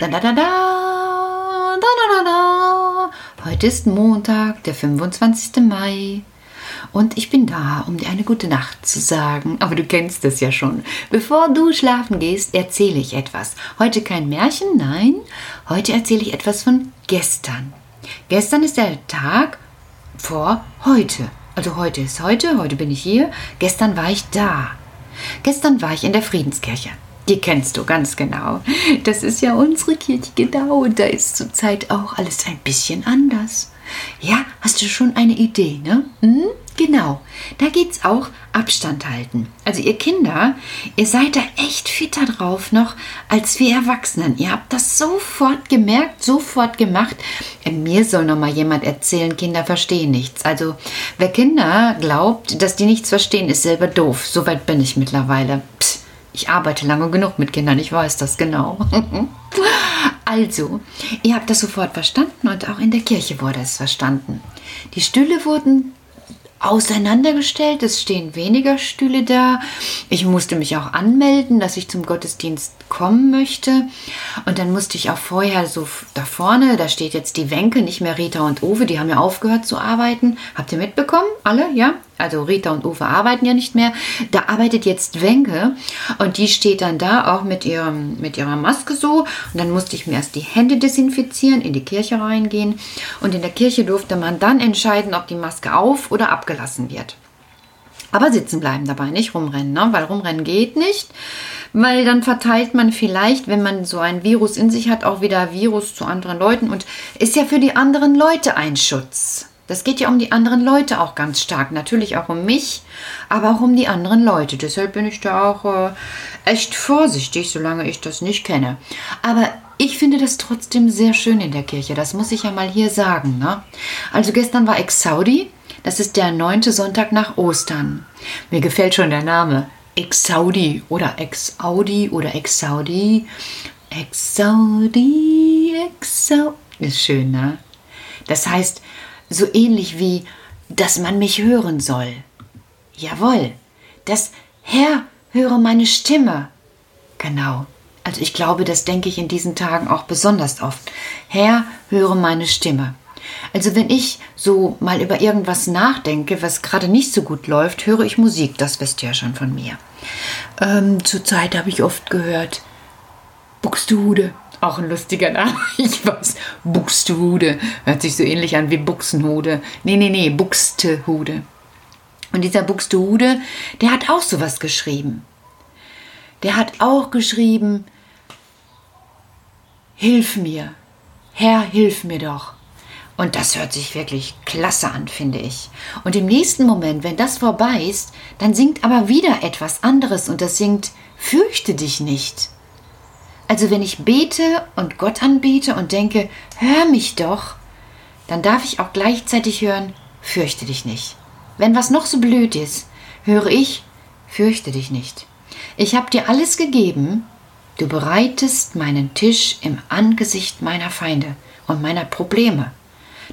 Da da da da, da da da da. Heute ist Montag, der 25. Mai. Und ich bin da, um dir eine gute Nacht zu sagen. Aber du kennst es ja schon. Bevor du schlafen gehst, erzähle ich etwas. Heute kein Märchen, nein. Heute erzähle ich etwas von gestern. Gestern ist der Tag vor heute. Also heute ist heute, heute bin ich hier. Gestern war ich da. Gestern war ich in der Friedenskirche. Die kennst du ganz genau. Das ist ja unsere Kirche genau da ist zurzeit auch alles ein bisschen anders. Ja, hast du schon eine Idee, ne? Hm? Genau, da geht's auch Abstand halten. Also ihr Kinder, ihr seid da echt fitter drauf noch als wir Erwachsenen. Ihr habt das sofort gemerkt, sofort gemacht. Äh, mir soll noch mal jemand erzählen, Kinder verstehen nichts. Also wer Kinder glaubt, dass die nichts verstehen, ist selber doof. Soweit bin ich mittlerweile. Ich arbeite lange genug mit Kindern, ich weiß das genau. also, ihr habt das sofort verstanden und auch in der Kirche wurde es verstanden. Die Stühle wurden auseinandergestellt. Es stehen weniger Stühle da. Ich musste mich auch anmelden, dass ich zum Gottesdienst kommen möchte. Und dann musste ich auch vorher so da vorne, da steht jetzt die Wenke, nicht mehr Rita und Uwe, die haben ja aufgehört zu arbeiten. Habt ihr mitbekommen? Alle? Ja? Also Rita und Uwe arbeiten ja nicht mehr. Da arbeitet jetzt Wenke und die steht dann da auch mit, ihrem, mit ihrer Maske so. Und dann musste ich mir erst die Hände desinfizieren, in die Kirche reingehen. Und in der Kirche durfte man dann entscheiden, ob die Maske auf oder abgelassen wird. Aber sitzen bleiben dabei, nicht rumrennen, ne? weil rumrennen geht nicht, weil dann verteilt man vielleicht, wenn man so ein Virus in sich hat, auch wieder Virus zu anderen Leuten und ist ja für die anderen Leute ein Schutz. Das geht ja um die anderen Leute auch ganz stark. Natürlich auch um mich, aber auch um die anderen Leute. Deshalb bin ich da auch äh, echt vorsichtig, solange ich das nicht kenne. Aber ich finde das trotzdem sehr schön in der Kirche. Das muss ich ja mal hier sagen. Ne? Also gestern war Ex-Saudi. Das ist der neunte Sonntag nach Ostern. Mir gefällt schon der Name. Ex-Saudi oder Ex-Audi oder Ex-Saudi. Ex-Saudi, Ex-Saudi. Ist schön, ne? Das heißt, so ähnlich wie, dass man mich hören soll. Jawohl, das Herr, höre meine Stimme. Genau. Also ich glaube, das denke ich in diesen Tagen auch besonders oft. Herr, höre meine Stimme. Also wenn ich so mal über irgendwas nachdenke, was gerade nicht so gut läuft, höre ich Musik. Das wisst ihr ja schon von mir. Ähm, Zurzeit habe ich oft gehört Buxtehude. Auch ein lustiger Name. Ich weiß. Buxtehude. Hört sich so ähnlich an wie Buchsenhude. Nee, nee, nee. Buxtehude. Und dieser Buxtehude, der hat auch sowas geschrieben. Der hat auch geschrieben, Hilf mir. Herr, hilf mir doch. Und das hört sich wirklich klasse an, finde ich. Und im nächsten Moment, wenn das vorbei ist, dann singt aber wieder etwas anderes und das singt Fürchte dich nicht. Also wenn ich bete und Gott anbete und denke, hör mich doch, dann darf ich auch gleichzeitig hören, fürchte dich nicht. Wenn was noch so blöd ist, höre ich, fürchte dich nicht. Ich habe dir alles gegeben, du bereitest meinen Tisch im Angesicht meiner Feinde und meiner Probleme.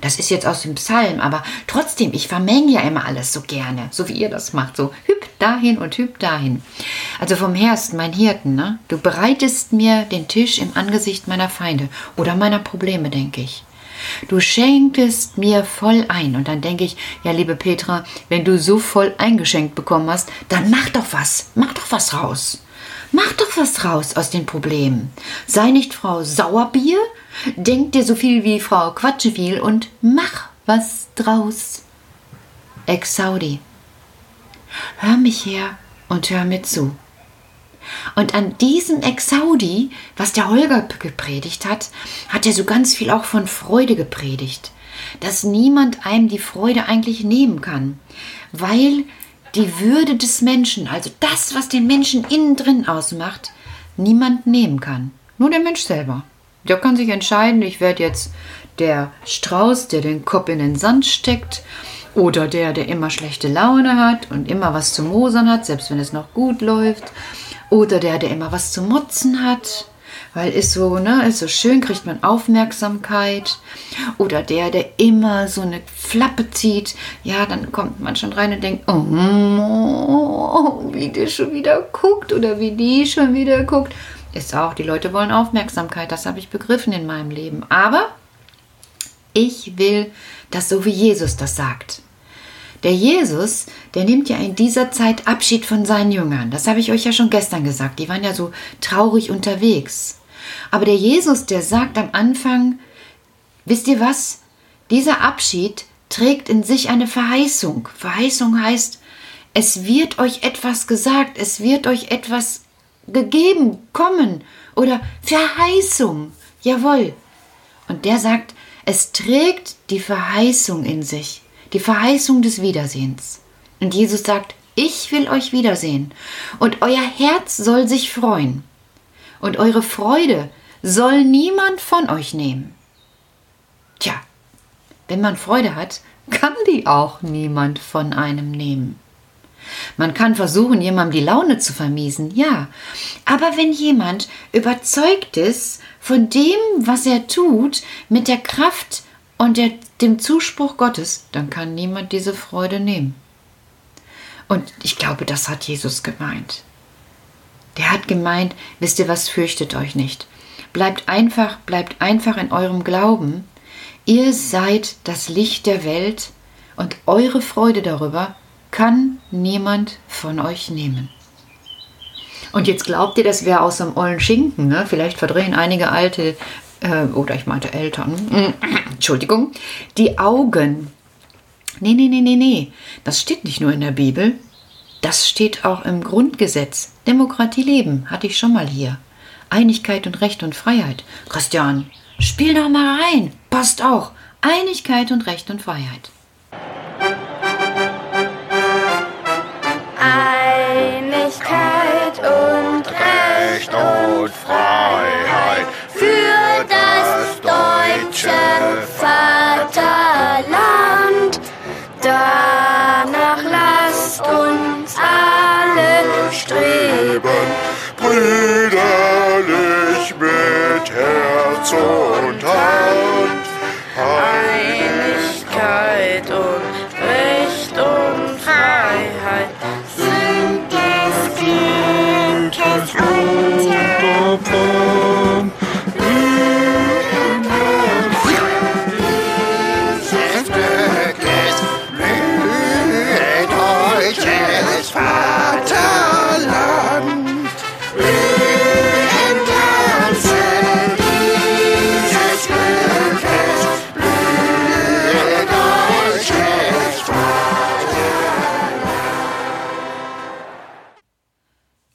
Das ist jetzt aus dem Psalm, aber trotzdem, ich vermenge ja immer alles so gerne, so wie ihr das macht, so hüp dahin und hüp dahin. Also vom ist mein Hirten, ne? Du bereitest mir den Tisch im Angesicht meiner Feinde oder meiner Probleme, denke ich. Du schenktest mir voll ein. Und dann denke ich, ja, liebe Petra, wenn du so voll eingeschenkt bekommen hast, dann mach doch was. Mach doch was raus. Mach doch was raus aus den Problemen. Sei nicht Frau Sauerbier, denk dir so viel wie Frau Quatscheviel und mach was draus. Ex-Saudi. Hör mich her und hör mir zu. Und an diesem Ex-Saudi, was der Holger gepredigt hat, hat er so ganz viel auch von Freude gepredigt. Dass niemand einem die Freude eigentlich nehmen kann, weil die Würde des Menschen, also das, was den Menschen innen drin ausmacht, niemand nehmen kann. Nur der Mensch selber. Der kann sich entscheiden, ich werde jetzt der Strauß, der den Kopf in den Sand steckt, oder der, der immer schlechte Laune hat und immer was zu mosern hat, selbst wenn es noch gut läuft. Oder der, der immer was zu motzen hat, weil ist so, ne, ist so schön, kriegt man Aufmerksamkeit. Oder der, der immer so eine Flappe zieht, ja, dann kommt man schon rein und denkt, oh, wie der schon wieder guckt oder wie die schon wieder guckt. Ist auch, die Leute wollen Aufmerksamkeit, das habe ich begriffen in meinem Leben. Aber ich will das so wie Jesus das sagt. Der Jesus, der nimmt ja in dieser Zeit Abschied von seinen Jüngern. Das habe ich euch ja schon gestern gesagt. Die waren ja so traurig unterwegs. Aber der Jesus, der sagt am Anfang, wisst ihr was? Dieser Abschied trägt in sich eine Verheißung. Verheißung heißt, es wird euch etwas gesagt, es wird euch etwas gegeben, kommen oder Verheißung. Jawohl. Und der sagt, es trägt die Verheißung in sich die Verheißung des Wiedersehens. Und Jesus sagt, ich will euch wiedersehen und euer Herz soll sich freuen und eure Freude soll niemand von euch nehmen. Tja, wenn man Freude hat, kann die auch niemand von einem nehmen. Man kann versuchen, jemandem die Laune zu vermiesen, ja, aber wenn jemand überzeugt ist von dem, was er tut, mit der Kraft und der, dem Zuspruch Gottes, dann kann niemand diese Freude nehmen. Und ich glaube, das hat Jesus gemeint. Der hat gemeint, wisst ihr was, fürchtet euch nicht. Bleibt einfach, bleibt einfach in eurem Glauben. Ihr seid das Licht der Welt und eure Freude darüber kann niemand von euch nehmen. Und jetzt glaubt ihr, das wäre aus einem ollen Schinken, ne? Vielleicht verdrehen einige alte äh, oder ich meinte Eltern, Entschuldigung, die Augen. Nee, nee, nee, nee, nee. Das steht nicht nur in der Bibel, das steht auch im Grundgesetz. Demokratie leben, hatte ich schon mal hier. Einigkeit und Recht und Freiheit. Christian, spiel doch mal rein. Passt auch. Einigkeit und Recht und Freiheit. Einigkeit und Recht und Freiheit für das deutsche Vaterland. Danach lasst uns streben, brüderlich mit Herz und Hand.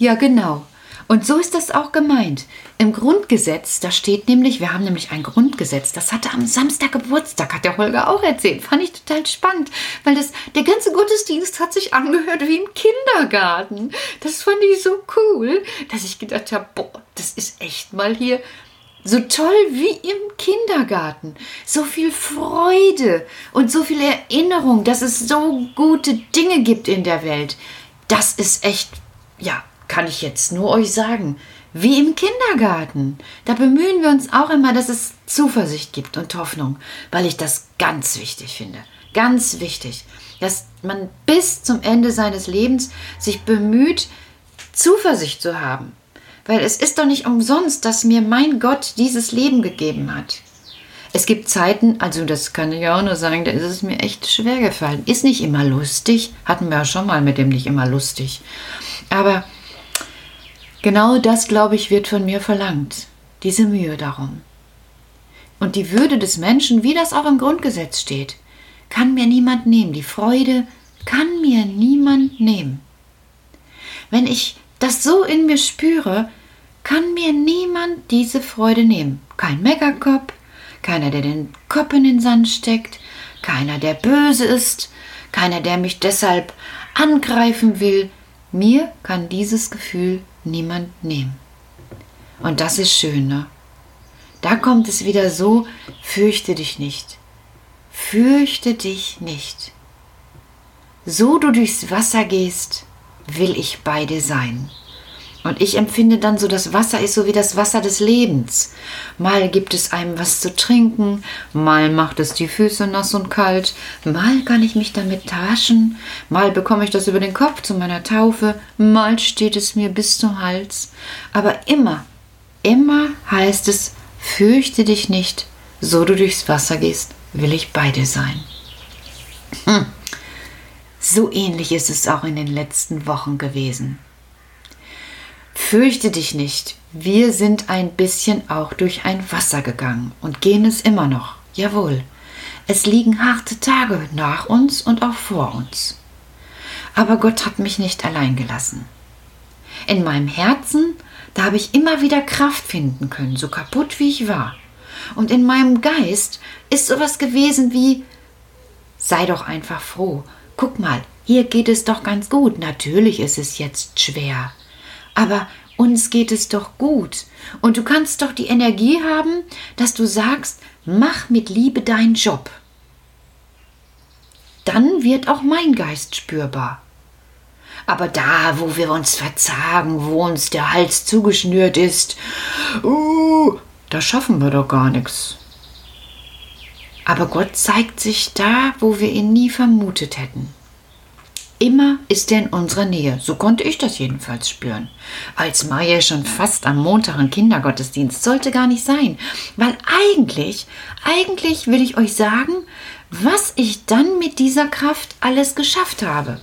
Ja, genau. Und so ist das auch gemeint. Im Grundgesetz, da steht nämlich, wir haben nämlich ein Grundgesetz, das hatte am Samstag Geburtstag, hat der Holger auch erzählt. Fand ich total spannend, weil das, der ganze Gottesdienst hat sich angehört wie im Kindergarten. Das fand ich so cool, dass ich gedacht habe, boah, das ist echt mal hier so toll wie im Kindergarten. So viel Freude und so viel Erinnerung, dass es so gute Dinge gibt in der Welt. Das ist echt, ja, kann ich jetzt nur euch sagen, wie im Kindergarten. Da bemühen wir uns auch immer, dass es Zuversicht gibt und Hoffnung, weil ich das ganz wichtig finde. Ganz wichtig, dass man bis zum Ende seines Lebens sich bemüht, Zuversicht zu haben. Weil es ist doch nicht umsonst, dass mir mein Gott dieses Leben gegeben hat. Es gibt Zeiten, also das kann ich auch nur sagen, da ist es mir echt schwer gefallen. Ist nicht immer lustig, hatten wir ja schon mal mit dem nicht immer lustig. Aber genau das, glaube ich, wird von mir verlangt. Diese Mühe darum. Und die Würde des Menschen, wie das auch im Grundgesetz steht, kann mir niemand nehmen. Die Freude kann mir niemand nehmen. Wenn ich das so in mir spüre, kann mir niemand diese Freude nehmen. Kein Meckerkopf, keiner, der den Kopf in den Sand steckt, keiner, der böse ist, keiner, der mich deshalb angreifen will. Mir kann dieses Gefühl niemand nehmen. Und das ist schön, ne? Da kommt es wieder so, fürchte dich nicht. Fürchte dich nicht. So du durchs Wasser gehst, will ich bei dir sein. Und ich empfinde dann so, das Wasser ist so wie das Wasser des Lebens. Mal gibt es einem was zu trinken, mal macht es die Füße nass und kalt, mal kann ich mich damit waschen, mal bekomme ich das über den Kopf zu meiner Taufe, mal steht es mir bis zum Hals. Aber immer, immer heißt es, fürchte dich nicht, so du durchs Wasser gehst, will ich bei dir sein. Hm. So ähnlich ist es auch in den letzten Wochen gewesen. Fürchte dich nicht, wir sind ein bisschen auch durch ein Wasser gegangen und gehen es immer noch. Jawohl, es liegen harte Tage nach uns und auch vor uns. Aber Gott hat mich nicht allein gelassen. In meinem Herzen, da habe ich immer wieder Kraft finden können, so kaputt wie ich war. Und in meinem Geist ist sowas gewesen wie, sei doch einfach froh. Guck mal, hier geht es doch ganz gut. Natürlich ist es jetzt schwer. Aber uns geht es doch gut. Und du kannst doch die Energie haben, dass du sagst, mach mit Liebe deinen Job. Dann wird auch mein Geist spürbar. Aber da, wo wir uns verzagen, wo uns der Hals zugeschnürt ist, uh, da schaffen wir doch gar nichts. Aber Gott zeigt sich da, wo wir ihn nie vermutet hätten. Immer ist er in unserer Nähe. So konnte ich das jedenfalls spüren. Als Maya schon fast am Montag im Kindergottesdienst sollte gar nicht sein. Weil eigentlich, eigentlich will ich euch sagen, was ich dann mit dieser Kraft alles geschafft habe.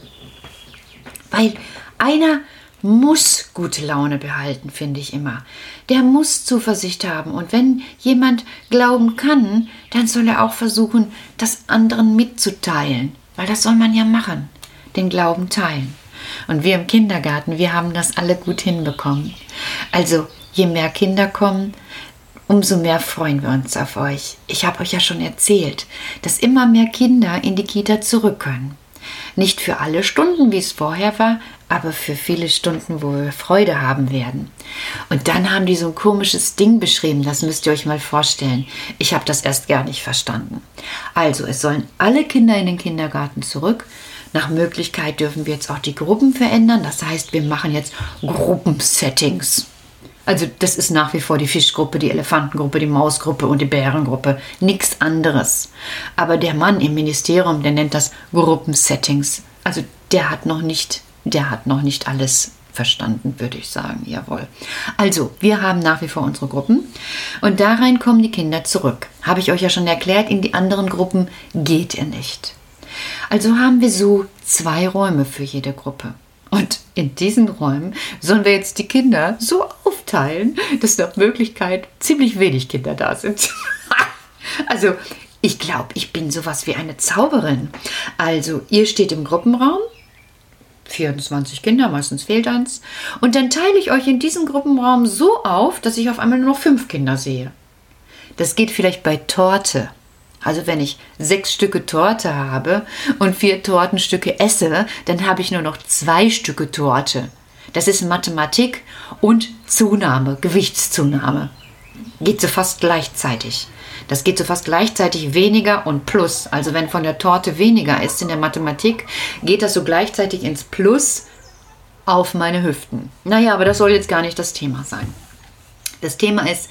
Weil einer muss gute Laune behalten, finde ich immer. Der muss Zuversicht haben. Und wenn jemand glauben kann, dann soll er auch versuchen, das anderen mitzuteilen. Weil das soll man ja machen den Glauben teilen. Und wir im Kindergarten, wir haben das alle gut hinbekommen. Also je mehr Kinder kommen, umso mehr freuen wir uns auf euch. Ich habe euch ja schon erzählt, dass immer mehr Kinder in die Kita zurück können. Nicht für alle Stunden, wie es vorher war, aber für viele Stunden, wo wir Freude haben werden. Und dann haben die so ein komisches Ding beschrieben, das müsst ihr euch mal vorstellen. Ich habe das erst gar nicht verstanden. Also, es sollen alle Kinder in den Kindergarten zurück nach Möglichkeit dürfen wir jetzt auch die Gruppen verändern. Das heißt, wir machen jetzt Gruppensettings. Also das ist nach wie vor die Fischgruppe, die Elefantengruppe, die Mausgruppe und die Bärengruppe. Nichts anderes. Aber der Mann im Ministerium, der nennt das Gruppensettings. Also der hat noch nicht, der hat noch nicht alles verstanden, würde ich sagen. Jawohl. Also, wir haben nach wie vor unsere Gruppen und da rein kommen die Kinder zurück. Habe ich euch ja schon erklärt, in die anderen Gruppen geht ihr nicht. Also haben wir so zwei Räume für jede Gruppe. Und in diesen Räumen sollen wir jetzt die Kinder so aufteilen, dass nach Möglichkeit ziemlich wenig Kinder da sind. also, ich glaube, ich bin sowas wie eine Zauberin. Also, ihr steht im Gruppenraum, 24 Kinder, meistens fehlt eins, und dann teile ich euch in diesem Gruppenraum so auf, dass ich auf einmal nur noch fünf Kinder sehe. Das geht vielleicht bei Torte. Also wenn ich sechs Stücke Torte habe und vier Tortenstücke esse, dann habe ich nur noch zwei Stücke Torte. Das ist Mathematik und Zunahme, Gewichtszunahme. Geht so fast gleichzeitig. Das geht so fast gleichzeitig weniger und plus. Also wenn von der Torte weniger ist in der Mathematik, geht das so gleichzeitig ins Plus auf meine Hüften. Naja, aber das soll jetzt gar nicht das Thema sein. Das Thema ist,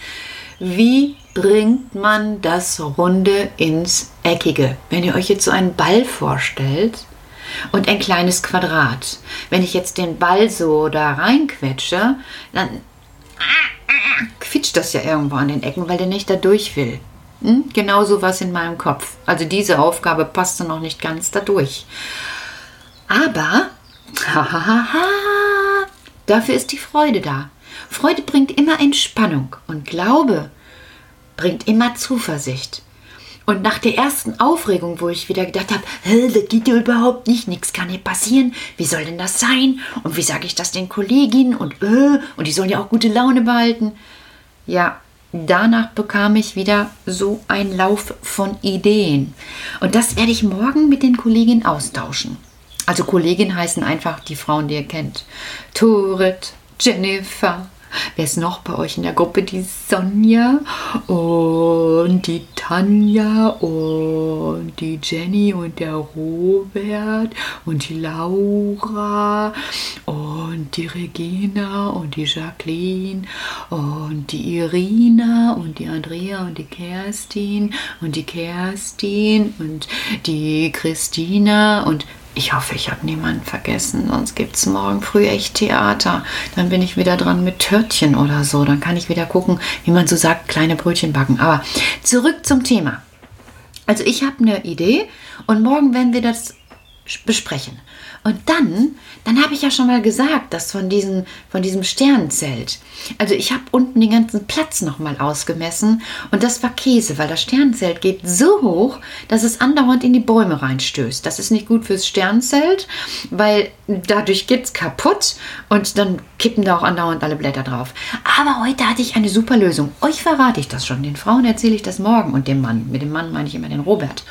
wie bringt man das Runde ins Eckige? Wenn ihr euch jetzt so einen Ball vorstellt und ein kleines Quadrat. Wenn ich jetzt den Ball so da reinquetsche, dann quietscht das ja irgendwo an den Ecken, weil der nicht da durch will. Hm? Genau so was in meinem Kopf. Also diese Aufgabe passte noch nicht ganz dadurch. Aber, hahaha, dafür ist die Freude da. Freude bringt immer Entspannung und Glaube bringt immer Zuversicht. Und nach der ersten Aufregung, wo ich wieder gedacht habe, das geht ja überhaupt nicht, nichts kann hier passieren, wie soll denn das sein? Und wie sage ich das den Kolleginnen? Und äh, und die sollen ja auch gute Laune behalten. Ja, danach bekam ich wieder so einen Lauf von Ideen. Und das werde ich morgen mit den Kolleginnen austauschen. Also Kolleginnen heißen einfach die Frauen, die ihr kennt. Turit, Jennifer, Wer ist noch bei euch in der Gruppe? Die Sonja und die Tanja und die Jenny und der Robert und die Laura und die Regina und die Jacqueline und die Irina und die Andrea und die Kerstin und die Kerstin und die Christina und Ich hoffe, ich habe niemanden vergessen, sonst gibt es morgen früh echt Theater. Dann bin ich wieder dran mit Törtchen oder so. Dann kann ich wieder gucken, wie man so sagt, kleine Brötchen backen. Aber zurück zum Thema. Also ich habe eine Idee und morgen werden wir das besprechen. Und dann, dann habe ich ja schon mal gesagt, dass von, diesen, von diesem Sternzelt. Also ich habe unten den ganzen Platz nochmal ausgemessen und das war Käse, weil das Sternzelt geht so hoch, dass es andauernd in die Bäume reinstößt. Das ist nicht gut fürs Sternzelt, weil dadurch geht es kaputt und dann kippen da auch andauernd alle Blätter drauf. Aber heute hatte ich eine super Lösung. Euch verrate ich das schon. Den Frauen erzähle ich das morgen und dem Mann. Mit dem Mann meine ich immer den Robert.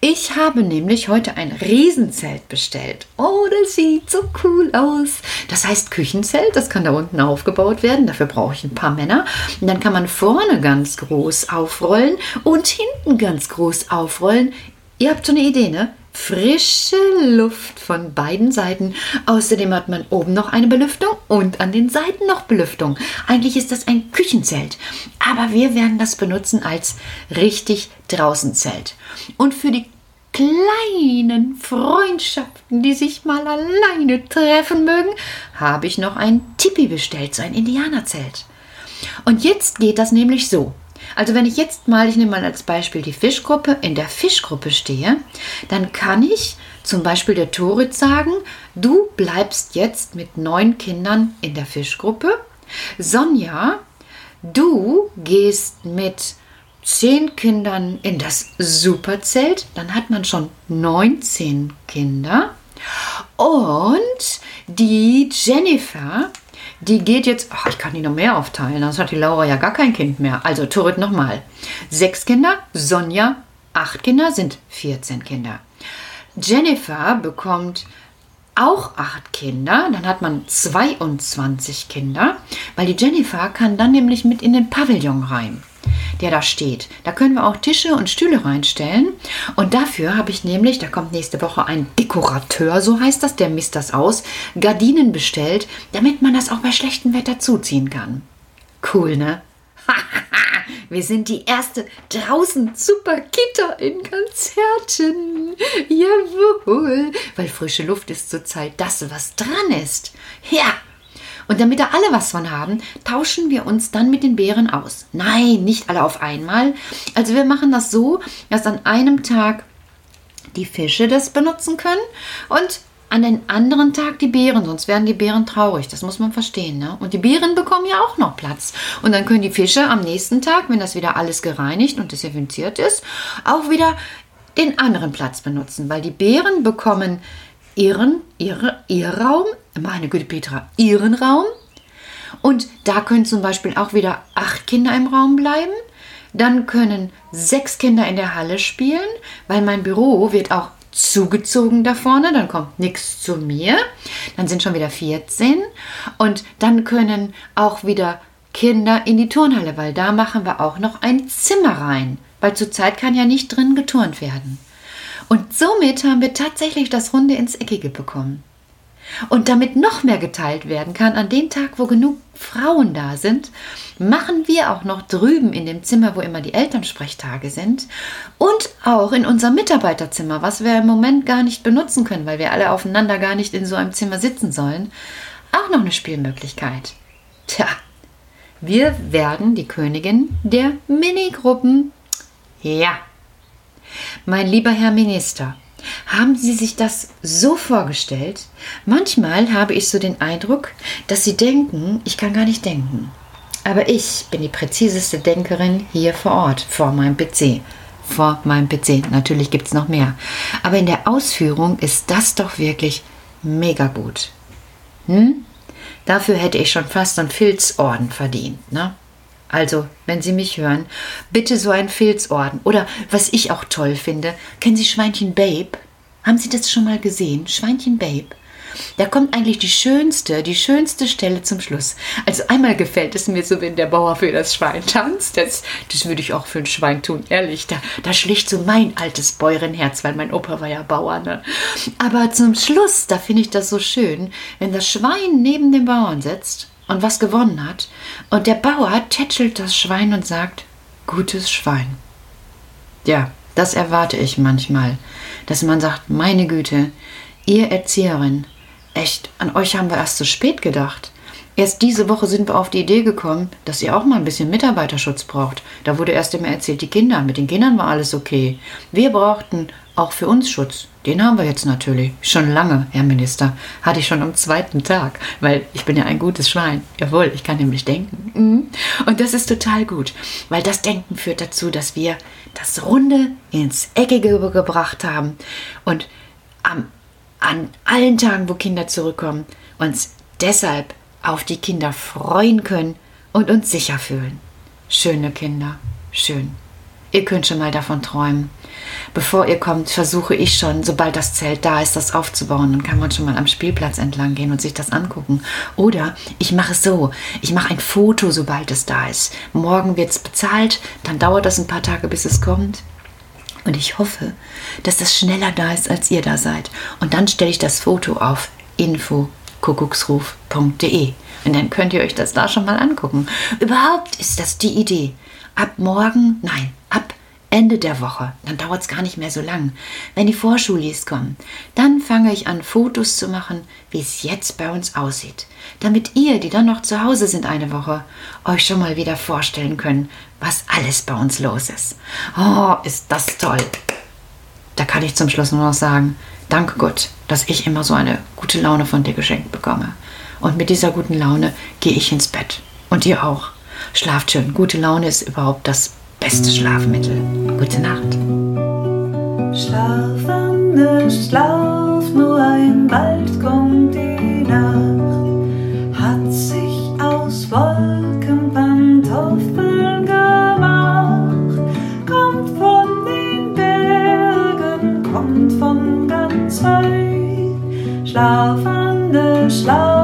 Ich habe nämlich heute ein Riesenzelt bestellt. Oh, das sieht so cool aus. Das heißt Küchenzelt, das kann da unten aufgebaut werden. Dafür brauche ich ein paar Männer. Und dann kann man vorne ganz groß aufrollen und hinten ganz groß aufrollen. Ihr habt so eine Idee, ne? Frische Luft von beiden Seiten. Außerdem hat man oben noch eine Belüftung und an den Seiten noch Belüftung. Eigentlich ist das ein Küchenzelt, aber wir werden das benutzen als richtig Draußenzelt. Und für die kleinen Freundschaften, die sich mal alleine treffen mögen, habe ich noch ein Tipi bestellt, so ein Indianerzelt. Und jetzt geht das nämlich so. Also wenn ich jetzt mal, ich nehme mal als Beispiel die Fischgruppe, in der Fischgruppe stehe, dann kann ich zum Beispiel der Torit sagen, du bleibst jetzt mit neun Kindern in der Fischgruppe. Sonja, du gehst mit zehn Kindern in das Superzelt, dann hat man schon 19 Kinder. Und die Jennifer, die geht jetzt, ach, ich kann die noch mehr aufteilen, sonst hat die Laura ja gar kein Kind mehr. Also Turret nochmal. Sechs Kinder, Sonja, acht Kinder, sind 14 Kinder. Jennifer bekommt auch acht Kinder, dann hat man 22 Kinder, weil die Jennifer kann dann nämlich mit in den Pavillon rein der da steht. Da können wir auch Tische und Stühle reinstellen. Und dafür habe ich nämlich, da kommt nächste Woche ein Dekorateur, so heißt das, der misst das aus, Gardinen bestellt, damit man das auch bei schlechtem Wetter zuziehen kann. Cool, ne? Wir sind die erste draußen super Kita in Konzerten. Jawohl, weil frische Luft ist zurzeit das, was dran ist. Ja, und damit da alle was von haben, tauschen wir uns dann mit den Bären aus. Nein, nicht alle auf einmal. Also wir machen das so, dass an einem Tag die Fische das benutzen können und an den anderen Tag die Bären, sonst werden die Bären traurig. Das muss man verstehen. Ne? Und die Bären bekommen ja auch noch Platz. Und dann können die Fische am nächsten Tag, wenn das wieder alles gereinigt und desinfiziert ist, auch wieder den anderen Platz benutzen, weil die Bären bekommen ihren, ihre, ihr Raum, meine Güte Petra, ihren Raum. Und da können zum Beispiel auch wieder acht Kinder im Raum bleiben. Dann können sechs Kinder in der Halle spielen, weil mein Büro wird auch zugezogen da vorne, dann kommt nichts zu mir. Dann sind schon wieder 14 und dann können auch wieder Kinder in die Turnhalle, weil da machen wir auch noch ein Zimmer rein, weil zurzeit kann ja nicht drin geturnt werden. Und somit haben wir tatsächlich das Runde ins Eckige bekommen. Und damit noch mehr geteilt werden kann, an dem Tag, wo genug Frauen da sind, machen wir auch noch drüben in dem Zimmer, wo immer die Elternsprechtage sind und auch in unserem Mitarbeiterzimmer, was wir im Moment gar nicht benutzen können, weil wir alle aufeinander gar nicht in so einem Zimmer sitzen sollen, auch noch eine Spielmöglichkeit. Tja, wir werden die Königin der Minigruppen. Ja. Mein lieber Herr Minister, haben Sie sich das so vorgestellt? Manchmal habe ich so den Eindruck, dass Sie denken, ich kann gar nicht denken. Aber ich bin die präziseste Denkerin hier vor Ort, vor meinem PC. Vor meinem PC. Natürlich gibt es noch mehr. Aber in der Ausführung ist das doch wirklich mega gut. Hm? Dafür hätte ich schon fast einen Filzorden verdient, ne? Also, wenn Sie mich hören, bitte so ein Filzorden. Oder was ich auch toll finde, kennen Sie Schweinchen Babe? Haben Sie das schon mal gesehen? Schweinchen Babe? Da kommt eigentlich die schönste, die schönste Stelle zum Schluss. Also einmal gefällt es mir so, wenn der Bauer für das Schwein tanzt. Das, das würde ich auch für ein Schwein tun, ehrlich. Da, da schlicht so mein altes Bäuerenherz, weil mein Opa war ja Bauer. Ne? Aber zum Schluss, da finde ich das so schön, wenn das Schwein neben dem Bauern sitzt und was gewonnen hat. Und der Bauer tätschelt das Schwein und sagt, gutes Schwein. Ja, das erwarte ich manchmal, dass man sagt, meine Güte, ihr Erzieherin, echt, an euch haben wir erst zu spät gedacht. Erst diese Woche sind wir auf die Idee gekommen, dass ihr auch mal ein bisschen Mitarbeiterschutz braucht. Da wurde erst immer erzählt, die Kinder, mit den Kindern war alles okay. Wir brauchten auch für uns Schutz. Den haben wir jetzt natürlich. Schon lange, Herr Minister. Hatte ich schon am zweiten Tag, weil ich bin ja ein gutes Schwein. Jawohl, ich kann nämlich denken. Mhm. Und das ist total gut, weil das Denken führt dazu, dass wir das Runde ins Eckige gebracht haben und am, an allen Tagen, wo Kinder zurückkommen, uns deshalb auf die Kinder freuen können und uns sicher fühlen. Schöne Kinder, schön. Ihr könnt schon mal davon träumen. Bevor ihr kommt, versuche ich schon, sobald das Zelt da ist, das aufzubauen. Dann kann man schon mal am Spielplatz entlang gehen und sich das angucken. Oder ich mache es so, ich mache ein Foto, sobald es da ist. Morgen wird es bezahlt, dann dauert das ein paar Tage, bis es kommt. Und ich hoffe, dass das schneller da ist, als ihr da seid. Und dann stelle ich das Foto auf info kuckucksruf.de. Und dann könnt ihr euch das da schon mal angucken. Überhaupt ist das die Idee. Ab morgen, nein, ab Ende der Woche, dann dauert es gar nicht mehr so lang, wenn die Vorschulis kommen, dann fange ich an, Fotos zu machen, wie es jetzt bei uns aussieht, damit ihr, die dann noch zu Hause sind eine Woche, euch schon mal wieder vorstellen könnt, was alles bei uns los ist. Oh, ist das toll! Da kann ich zum Schluss nur noch sagen, danke Gott, dass ich immer so eine gute Laune von dir geschenkt bekomme. Und mit dieser guten Laune gehe ich ins Bett. Und ihr auch. Schlaft schön. Gute Laune ist überhaupt das beste Schlafmittel. Gute Nacht. Schlaf, Anne, schlaf, nur ein bald Schlaf,